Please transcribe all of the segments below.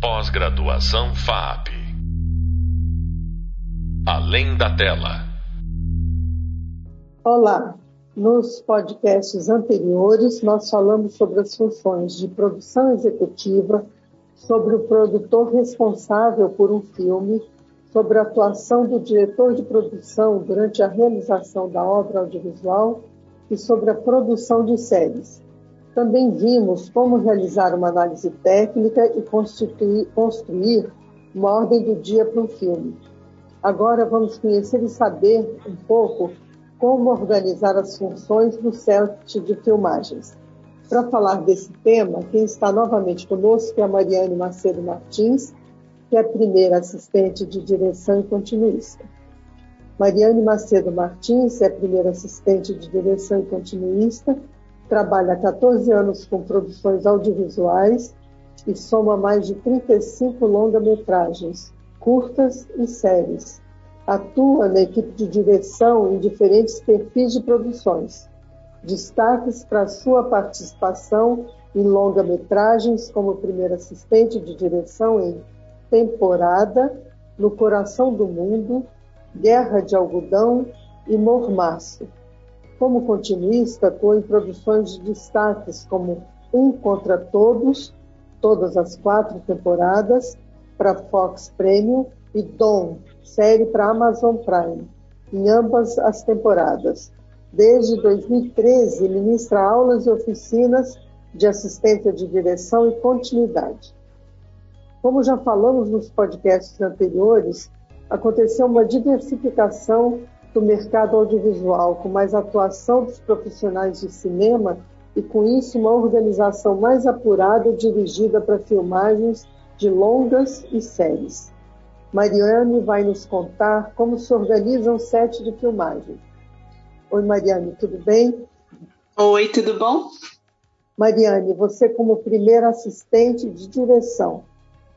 Pós-graduação FAP. Além da tela. Olá. Nos podcasts anteriores, nós falamos sobre as funções de produção executiva, sobre o produtor responsável por um filme, sobre a atuação do diretor de produção durante a realização da obra audiovisual e sobre a produção de séries. Também vimos como realizar uma análise técnica e construir uma ordem do dia para um filme. Agora vamos conhecer e saber um pouco como organizar as funções do set de filmagens. Para falar desse tema, quem está novamente conosco é a Mariane Macedo Martins, que é a primeira assistente de direção e continuista. Mariane Macedo Martins é a primeira assistente de direção e continuista, trabalha há 14 anos com produções audiovisuais e soma mais de 35 longa-metragens, curtas e séries. Atua na equipe de direção em diferentes perfis de produções. Destaques para sua participação em longa-metragens como primeira assistente de direção em Temporada, No Coração do Mundo, Guerra de Algodão e Mormaço. Como continuista, atuou em produções de destaques como Um Contra Todos, todas as quatro temporadas, para Fox Premium, e Dom, série para Amazon Prime, em ambas as temporadas. Desde 2013, ministra aulas e oficinas de assistência de direção e continuidade. Como já falamos nos podcasts anteriores, aconteceu uma diversificação do mercado audiovisual, com mais atuação dos profissionais de cinema e, com isso, uma organização mais apurada dirigida para filmagens de longas e séries. Mariane vai nos contar como se organiza um set de filmagem. Oi, Mariane, tudo bem? Oi, tudo bom? Mariane, você como primeira assistente de direção,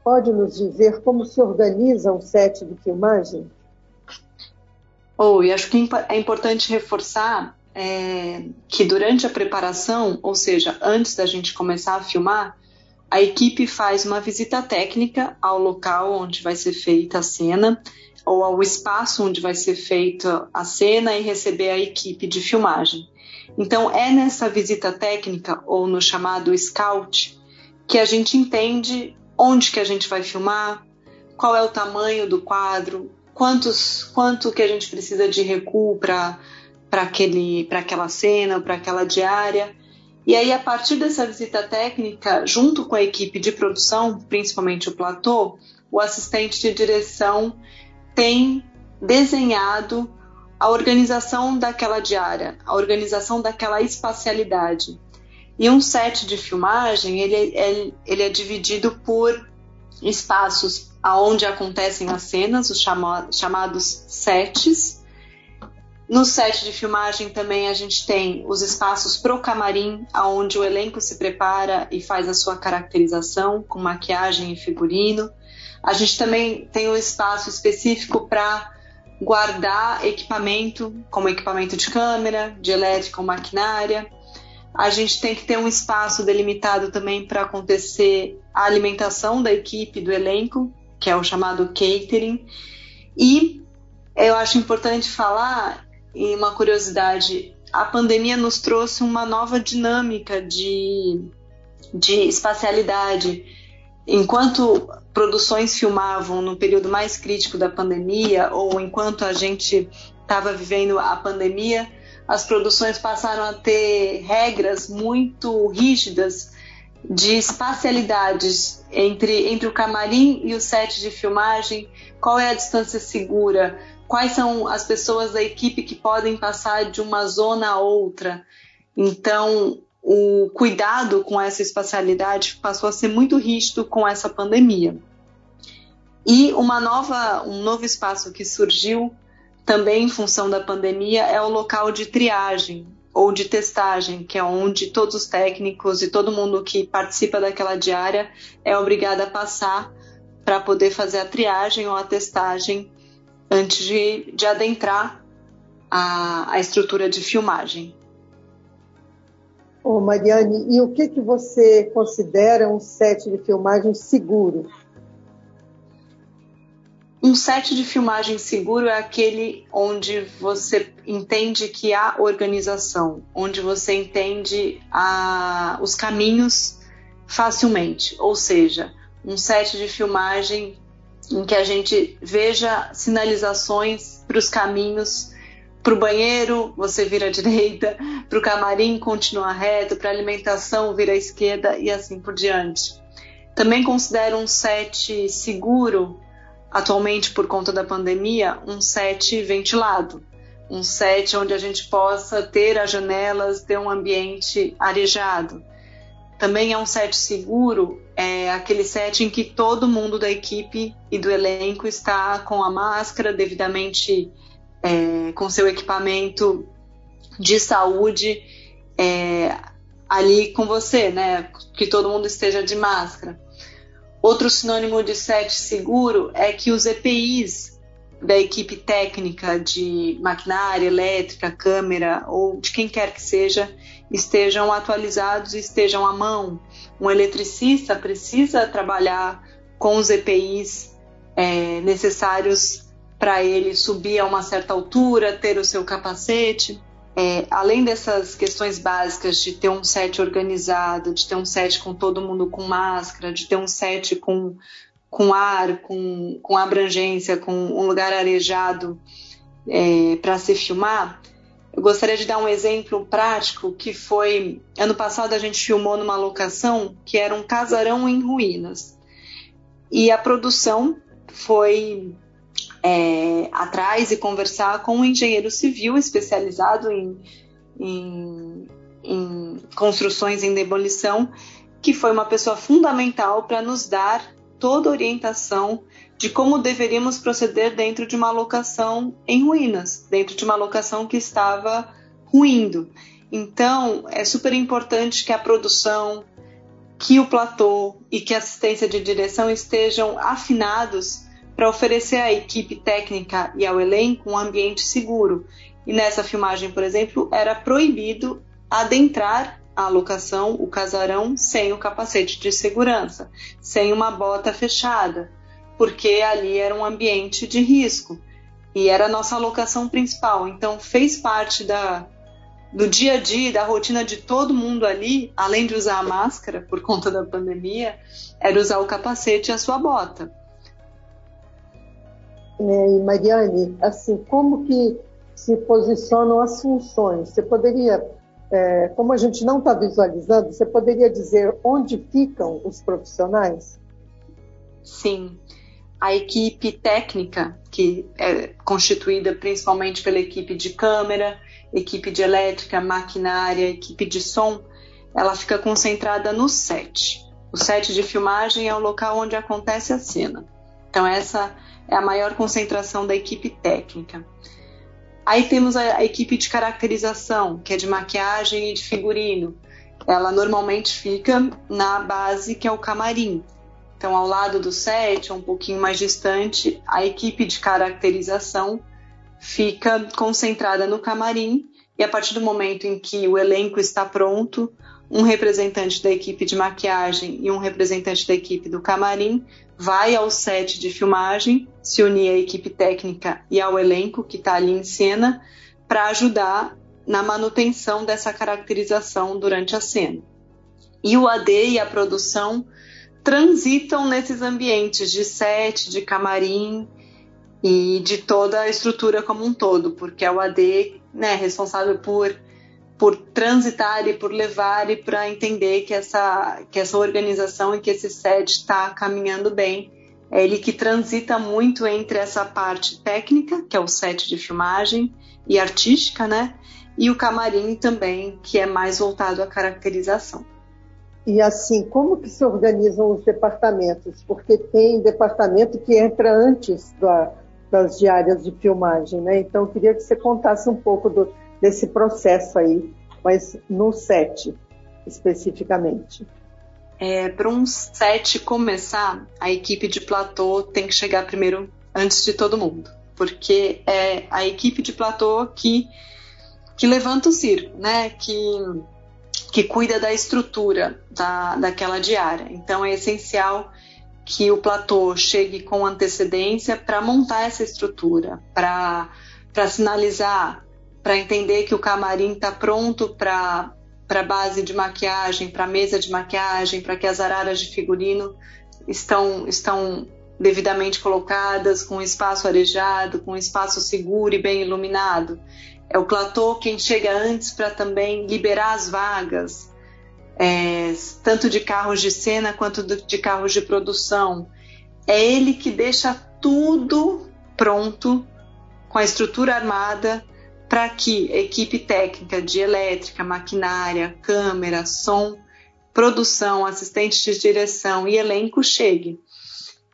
Pode nos dizer como se organiza um set de filmagem? Oh, e acho que é importante reforçar é, que durante a preparação, ou seja, antes da gente começar a filmar, a equipe faz uma visita técnica ao local onde vai ser feita a cena ou ao espaço onde vai ser feita a cena e receber a equipe de filmagem. Então, é nessa visita técnica, ou no chamado scout, que a gente entende onde que a gente vai filmar, qual é o tamanho do quadro, quantos, quanto que a gente precisa de recuo para aquela cena, para aquela diária. E aí, a partir dessa visita técnica, junto com a equipe de produção, principalmente o platô, o assistente de direção tem desenhado a organização daquela diária, a organização daquela espacialidade. E um set de filmagem, ele, é, ele é dividido por espaços aonde acontecem as cenas, os chama, chamados sets. No set de filmagem também a gente tem os espaços pro camarim, aonde o elenco se prepara e faz a sua caracterização com maquiagem e figurino. A gente também tem um espaço específico para guardar equipamento, como equipamento de câmera, de elétrica ou maquinária. A gente tem que ter um espaço delimitado também para acontecer a alimentação da equipe, do elenco, que é o chamado catering. E eu acho importante falar, e uma curiosidade, a pandemia nos trouxe uma nova dinâmica de, de espacialidade. Enquanto produções filmavam no período mais crítico da pandemia, ou enquanto a gente estava vivendo a pandemia, as produções passaram a ter regras muito rígidas de espacialidades entre, entre o camarim e o set de filmagem, qual é a distância segura, quais são as pessoas da equipe que podem passar de uma zona a outra. Então, o cuidado com essa espacialidade passou a ser muito rígido com essa pandemia. E uma nova, um novo espaço que surgiu também em função da pandemia, é o local de triagem ou de testagem, que é onde todos os técnicos e todo mundo que participa daquela diária é obrigado a passar para poder fazer a triagem ou a testagem antes de, de adentrar a, a estrutura de filmagem. Ô Mariane, e o que, que você considera um set de filmagem seguro? Um set de filmagem seguro é aquele onde você entende que há organização, onde você entende a, os caminhos facilmente. Ou seja, um set de filmagem em que a gente veja sinalizações para os caminhos. Para o banheiro, você vira à direita, para o camarim, continua reto, para a alimentação, vira à esquerda e assim por diante. Também considero um set seguro atualmente por conta da pandemia, um set ventilado, um set onde a gente possa ter as janelas, ter um ambiente arejado. Também é um set seguro, é aquele set em que todo mundo da equipe e do elenco está com a máscara devidamente é, com seu equipamento de saúde é, ali com você, né? Que todo mundo esteja de máscara. Outro sinônimo de set seguro é que os EPIs da equipe técnica de maquinária, elétrica, câmera ou de quem quer que seja estejam atualizados e estejam à mão. Um eletricista precisa trabalhar com os EPIs é, necessários para ele subir a uma certa altura, ter o seu capacete. É, além dessas questões básicas de ter um set organizado, de ter um set com todo mundo com máscara, de ter um set com, com ar, com, com abrangência, com um lugar arejado é, para se filmar, eu gostaria de dar um exemplo prático que foi ano passado a gente filmou numa locação que era um casarão em ruínas. E a produção foi é, atrás e conversar com um engenheiro civil especializado em, em, em construções em demolição, que foi uma pessoa fundamental para nos dar toda a orientação de como deveríamos proceder dentro de uma locação em ruínas, dentro de uma locação que estava ruindo. Então, é super importante que a produção, que o platô e que a assistência de direção estejam afinados para oferecer à equipe técnica e ao elenco um ambiente seguro. E nessa filmagem, por exemplo, era proibido adentrar a locação, o casarão, sem o capacete de segurança, sem uma bota fechada, porque ali era um ambiente de risco e era a nossa locação principal. Então fez parte da, do dia a dia, da rotina de todo mundo ali, além de usar a máscara por conta da pandemia, era usar o capacete e a sua bota. E Mariane, assim, como que se posicionam as funções? Você poderia, é, como a gente não está visualizando, você poderia dizer onde ficam os profissionais? Sim. A equipe técnica, que é constituída principalmente pela equipe de câmera, equipe de elétrica, maquinária, equipe de som, ela fica concentrada no set. O set de filmagem é o local onde acontece a cena. Então, essa é a maior concentração da equipe técnica. Aí temos a, a equipe de caracterização, que é de maquiagem e de figurino. Ela normalmente fica na base que é o camarim. Então, ao lado do set, um pouquinho mais distante, a equipe de caracterização fica concentrada no camarim e a partir do momento em que o elenco está pronto, um representante da equipe de maquiagem e um representante da equipe do camarim vai ao set de filmagem, se unir à equipe técnica e ao elenco que está ali em cena para ajudar na manutenção dessa caracterização durante a cena. E o AD e a produção transitam nesses ambientes de set, de camarim e de toda a estrutura como um todo, porque é o AD né, responsável por por transitar e por levar e para entender que essa, que essa organização e que esse set está caminhando bem. É ele que transita muito entre essa parte técnica, que é o set de filmagem, e artística, né? E o camarim também, que é mais voltado à caracterização. E assim, como que se organizam os departamentos? Porque tem departamento que entra antes da, das diárias de filmagem, né? Então, eu queria que você contasse um pouco do, desse processo aí, mas no set especificamente. É, Para um set começar, a equipe de platô tem que chegar primeiro antes de todo mundo, porque é a equipe de platô que, que levanta o circo, né? Que, que cuida da estrutura da, daquela diária. Então é essencial que o platô chegue com antecedência para montar essa estrutura, para sinalizar, para entender que o camarim está pronto para para base de maquiagem, para mesa de maquiagem, para que as araras de figurino estão estão devidamente colocadas, com espaço arejado, com espaço seguro e bem iluminado. É o platô quem chega antes para também liberar as vagas, é, tanto de carros de cena quanto de carros de produção. É ele que deixa tudo pronto, com a estrutura armada, para que equipe técnica de elétrica, maquinária, câmera, som, produção, assistente de direção e elenco chegue.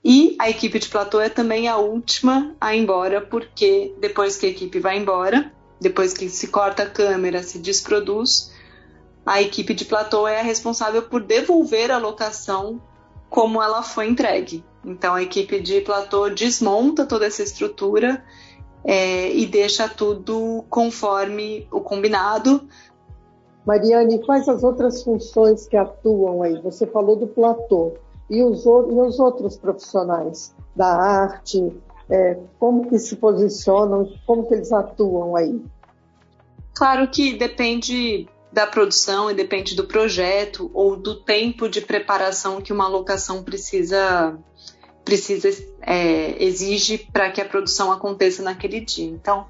E a equipe de platô é também a última a ir embora, porque depois que a equipe vai embora, depois que se corta a câmera, se desproduz, a equipe de platô é a responsável por devolver a locação como ela foi entregue. Então a equipe de platô desmonta toda essa estrutura é, e deixa tudo conforme o combinado. Mariane, quais as outras funções que atuam aí? Você falou do platô e os, e os outros profissionais da arte, é, como que se posicionam, como que eles atuam aí? Claro que depende da produção e depende do projeto ou do tempo de preparação que uma locação precisa precisa é, exige para que a produção aconteça naquele dia. Então,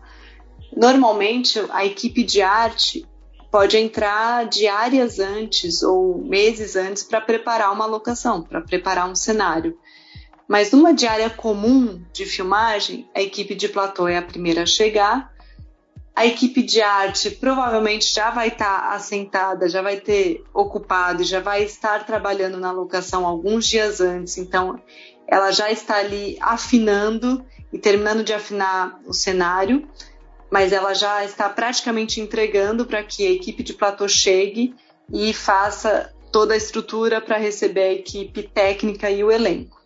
normalmente a equipe de arte pode entrar diárias antes ou meses antes para preparar uma locação, para preparar um cenário. Mas numa diária comum de filmagem, a equipe de platô é a primeira a chegar. A equipe de arte provavelmente já vai estar tá assentada, já vai ter ocupado, já vai estar trabalhando na locação alguns dias antes. Então, ela já está ali afinando e terminando de afinar o cenário mas ela já está praticamente entregando para que a equipe de platô chegue e faça toda a estrutura para receber a equipe técnica e o elenco.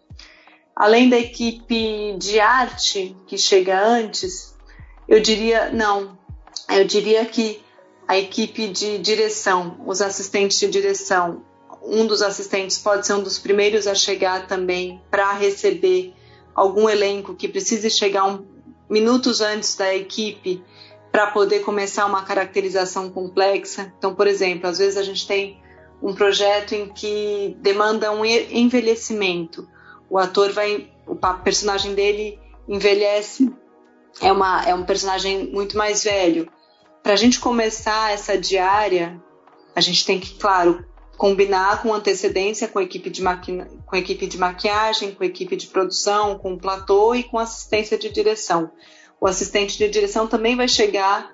Além da equipe de arte que chega antes, eu diria não, eu diria que a equipe de direção, os assistentes de direção, um dos assistentes pode ser um dos primeiros a chegar também para receber algum elenco que precise chegar um, minutos antes da equipe para poder começar uma caracterização complexa. Então, por exemplo, às vezes a gente tem um projeto em que demanda um envelhecimento. O ator vai, o personagem dele envelhece, é, uma, é um personagem muito mais velho. Para a gente começar essa diária, a gente tem que, claro, combinar com antecedência com a equipe de, maqui... com equipe de maquiagem, com a equipe de produção, com o platô e com assistência de direção. O assistente de direção também vai chegar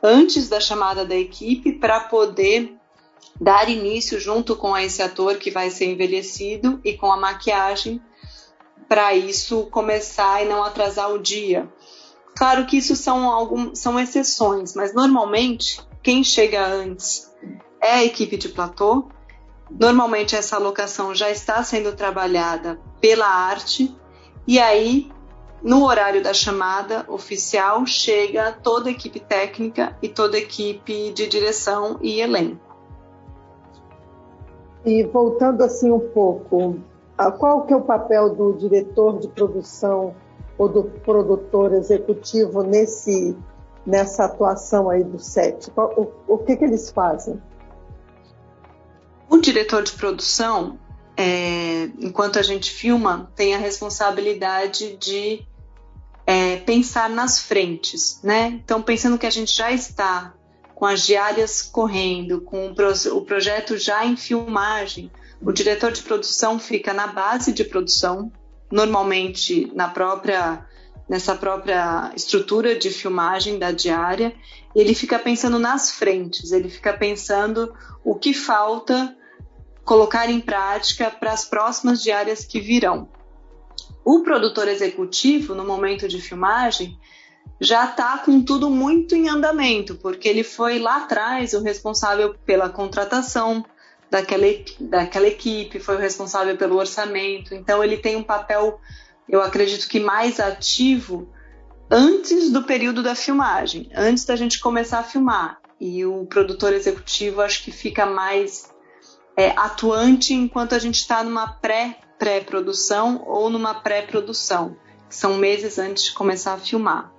antes da chamada da equipe para poder dar início junto com esse ator que vai ser envelhecido e com a maquiagem para isso começar e não atrasar o dia. Claro que isso são, algum, são exceções, mas normalmente quem chega antes é a equipe de platô Normalmente essa alocação já está sendo trabalhada pela arte e aí no horário da chamada oficial chega toda a equipe técnica e toda a equipe de direção e elenco. E voltando assim um pouco, qual que é o papel do diretor de produção ou do produtor executivo nesse nessa atuação aí do set? O, o que que eles fazem? O diretor de produção, é, enquanto a gente filma, tem a responsabilidade de é, pensar nas frentes, né? Então, pensando que a gente já está com as diárias correndo, com o, pro, o projeto já em filmagem, o diretor de produção fica na base de produção, normalmente na própria nessa própria estrutura de filmagem da diária, ele fica pensando nas frentes, ele fica pensando o que falta colocar em prática para as próximas diárias que virão. O produtor executivo, no momento de filmagem, já está com tudo muito em andamento, porque ele foi lá atrás o responsável pela contratação daquela, daquela equipe, foi o responsável pelo orçamento, então ele tem um papel, eu acredito que mais ativo antes do período da filmagem, antes da gente começar a filmar. E o produtor executivo acho que fica mais é, atuante enquanto a gente está numa pré pré-produção ou numa pré-produção, que são meses antes de começar a filmar.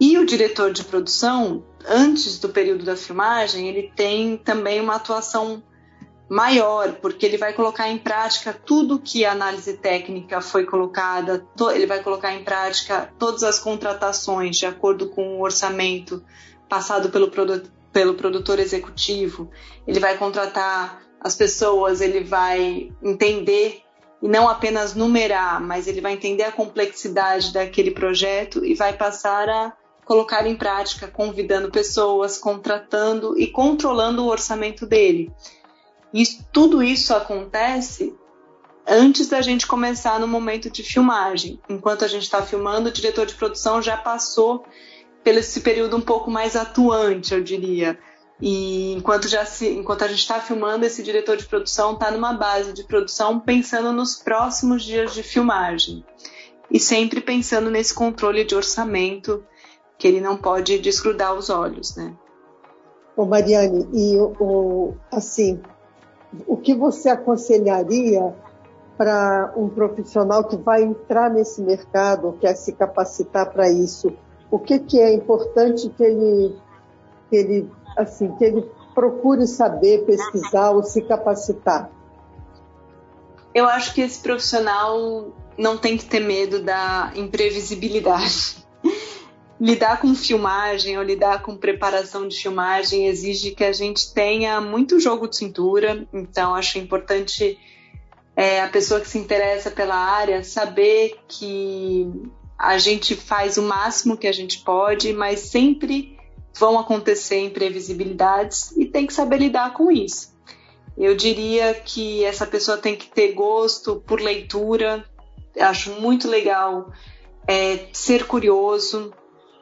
E o diretor de produção, antes do período da filmagem, ele tem também uma atuação maior, porque ele vai colocar em prática tudo que a análise técnica foi colocada, ele vai colocar em prática todas as contratações de acordo com o orçamento passado pelo, produ pelo produtor executivo, ele vai contratar as pessoas, ele vai entender e não apenas numerar, mas ele vai entender a complexidade daquele projeto e vai passar a colocar em prática, convidando pessoas, contratando e controlando o orçamento dele. E tudo isso acontece antes da gente começar no momento de filmagem. Enquanto a gente está filmando, o diretor de produção já passou pelo esse período um pouco mais atuante, eu diria. E enquanto, já se, enquanto a gente está filmando, esse diretor de produção está numa base de produção pensando nos próximos dias de filmagem. E sempre pensando nesse controle de orçamento que ele não pode desgrudar os olhos, né? Ô Mariane, e o, assim, o que você aconselharia para um profissional que vai entrar nesse mercado, quer se capacitar para isso? O que, que é importante que ele, que ele, assim, que ele procure saber, pesquisar ou se capacitar? Eu acho que esse profissional não tem que ter medo da imprevisibilidade lidar com filmagem ou lidar com preparação de filmagem exige que a gente tenha muito jogo de cintura, então acho importante é, a pessoa que se interessa pela área saber que a gente faz o máximo que a gente pode, mas sempre vão acontecer imprevisibilidades e tem que saber lidar com isso. Eu diria que essa pessoa tem que ter gosto por leitura, acho muito legal é, ser curioso,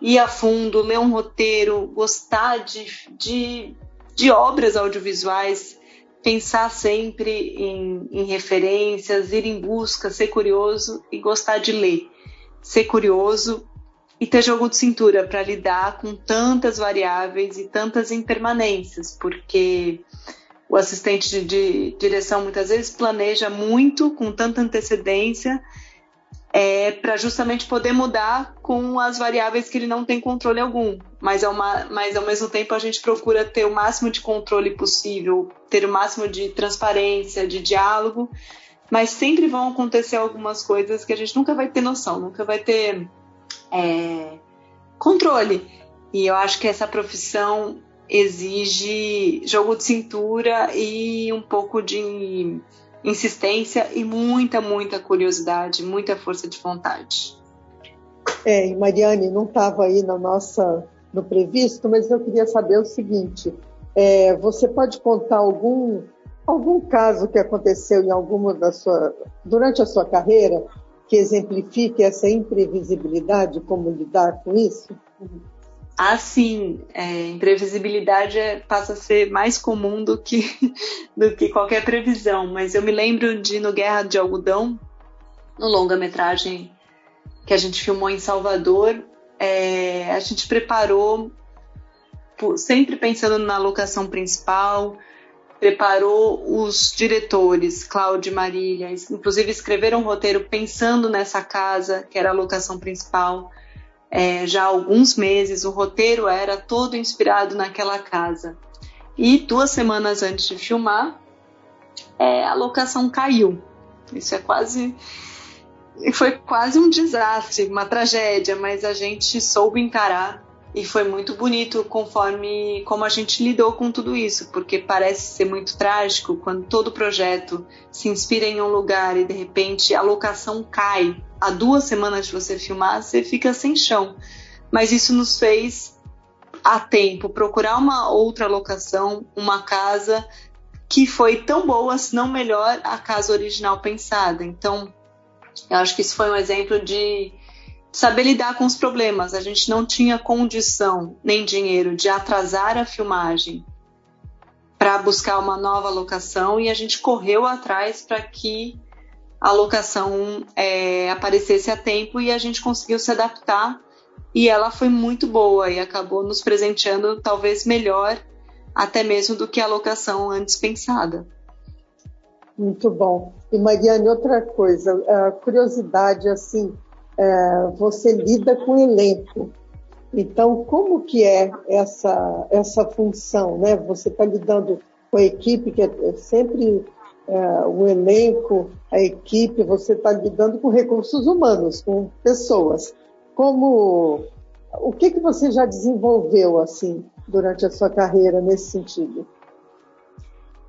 ir a fundo, ler um roteiro, gostar de, de, de obras audiovisuais, pensar sempre em, em, referências, ir em busca, ser curioso e gostar de ler. Ser curioso e ter jogo de cintura para lidar com tantas variáveis e tantas impermanências, porque o assistente de, de direção muitas vezes planeja muito, com tanta antecedência, é, para justamente poder mudar com as variáveis que ele não tem controle algum. Mas, é uma, mas ao mesmo tempo a gente procura ter o máximo de controle possível, ter o máximo de transparência, de diálogo, mas sempre vão acontecer algumas coisas que a gente nunca vai ter noção, nunca vai ter é, controle. E eu acho que essa profissão exige jogo de cintura e um pouco de insistência e muita, muita curiosidade, muita força de vontade. É, e Mariane, não estava aí na nossa, no previsto, mas eu queria saber o seguinte: é, você pode contar algum, algum caso que aconteceu em alguma da sua, durante a sua carreira que exemplifique essa imprevisibilidade, como lidar com isso? Assim, é, imprevisibilidade é, passa a ser mais comum do que, do que qualquer previsão. Mas eu me lembro de no Guerra de Algodão, no longa-metragem que a gente filmou em Salvador, é, a gente preparou, sempre pensando na locação principal, preparou os diretores, Cláudio e Marília, inclusive escreveram um roteiro pensando nessa casa, que era a locação principal é, já há alguns meses, o roteiro era todo inspirado naquela casa. E duas semanas antes de filmar, é, a locação caiu. Isso é quase. Foi quase um desastre, uma tragédia, mas a gente soube encarar e foi muito bonito conforme como a gente lidou com tudo isso, porque parece ser muito trágico quando todo projeto se inspira em um lugar e de repente a locação cai. Há duas semanas de você filmar, você fica sem chão. Mas isso nos fez a tempo procurar uma outra locação, uma casa que foi tão boa, se não melhor, a casa original pensada. Então, eu acho que isso foi um exemplo de saber lidar com os problemas. A gente não tinha condição nem dinheiro de atrasar a filmagem para buscar uma nova locação e a gente correu atrás para que a locação é, aparecesse a tempo e a gente conseguiu se adaptar e ela foi muito boa e acabou nos presenteando talvez melhor até mesmo do que a locação antes pensada. Muito bom. E Mariane, outra coisa, curiosidade assim, é, você lida com elenco. Então, como que é essa, essa função? Né? Você está lidando com a equipe, que é sempre é, o elenco, a equipe, você está lidando com recursos humanos, com pessoas. Como, o que, que você já desenvolveu assim durante a sua carreira nesse sentido?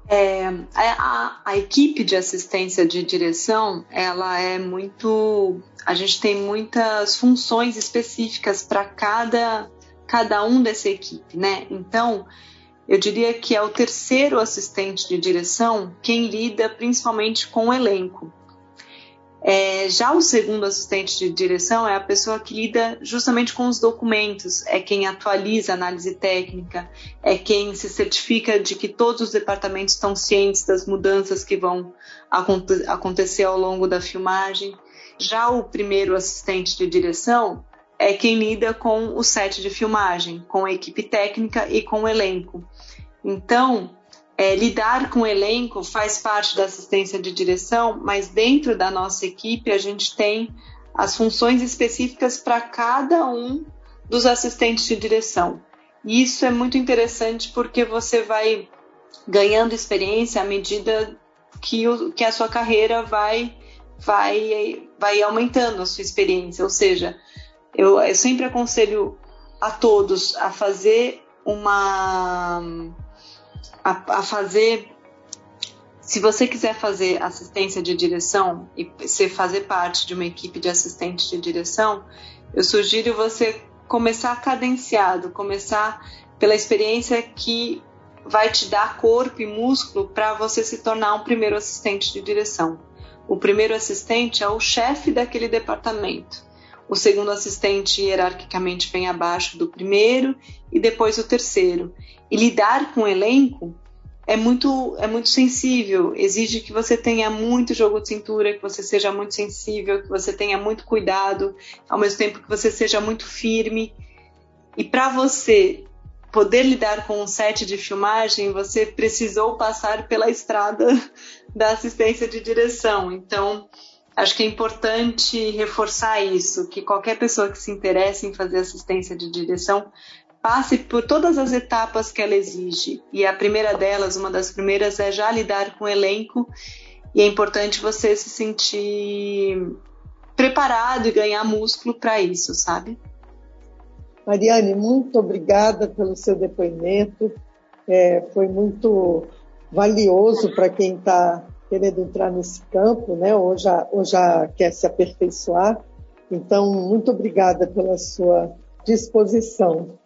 É, a, a, equipe de assistência de direção, ela é muito. A gente tem muitas funções específicas para cada, cada um dessa equipe, né? Então, eu diria que é o terceiro assistente de direção quem lida principalmente com o elenco. É, já o segundo assistente de direção é a pessoa que lida justamente com os documentos, é quem atualiza a análise técnica, é quem se certifica de que todos os departamentos estão cientes das mudanças que vão acontecer ao longo da filmagem. Já o primeiro assistente de direção é quem lida com o set de filmagem, com a equipe técnica e com o elenco. Então, é, lidar com o elenco faz parte da assistência de direção, mas dentro da nossa equipe a gente tem as funções específicas para cada um dos assistentes de direção. E isso é muito interessante porque você vai ganhando experiência à medida que, o, que a sua carreira vai, vai, vai aumentando a sua experiência. Ou seja, eu, eu sempre aconselho a todos a fazer uma a, a fazer. Se você quiser fazer assistência de direção e ser fazer parte de uma equipe de assistente de direção, eu sugiro você começar cadenciado, começar pela experiência que vai te dar corpo e músculo para você se tornar um primeiro assistente de direção. O primeiro assistente é o chefe daquele departamento. O segundo assistente hierarquicamente vem abaixo do primeiro e depois o terceiro. E lidar com o elenco é muito, é muito sensível, exige que você tenha muito jogo de cintura, que você seja muito sensível, que você tenha muito cuidado, ao mesmo tempo que você seja muito firme. E para você poder lidar com um set de filmagem, você precisou passar pela estrada da assistência de direção. Então, acho que é importante reforçar isso, que qualquer pessoa que se interesse em fazer assistência de direção passe por todas as etapas que ela exige. E a primeira delas, uma das primeiras, é já lidar com o elenco. E é importante você se sentir preparado e ganhar músculo para isso, sabe? Mariane, muito obrigada pelo seu depoimento. É, foi muito valioso para quem está querendo entrar nesse campo, né? Ou já, ou já quer se aperfeiçoar. Então, muito obrigada pela sua disposição.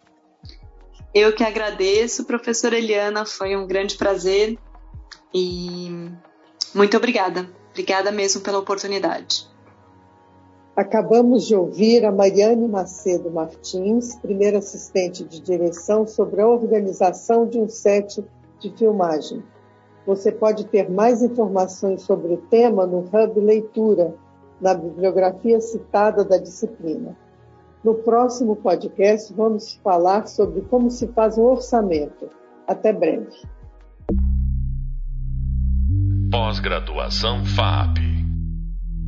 Eu que agradeço, professora Eliana, foi um grande prazer e muito obrigada. Obrigada mesmo pela oportunidade. Acabamos de ouvir a Mariane Macedo Martins, primeira assistente de direção sobre a organização de um set de filmagem. Você pode ter mais informações sobre o tema no Hub Leitura, na bibliografia citada da disciplina. No próximo podcast, vamos falar sobre como se faz um orçamento. Até breve. Pós-graduação FAP.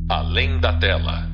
Além da tela.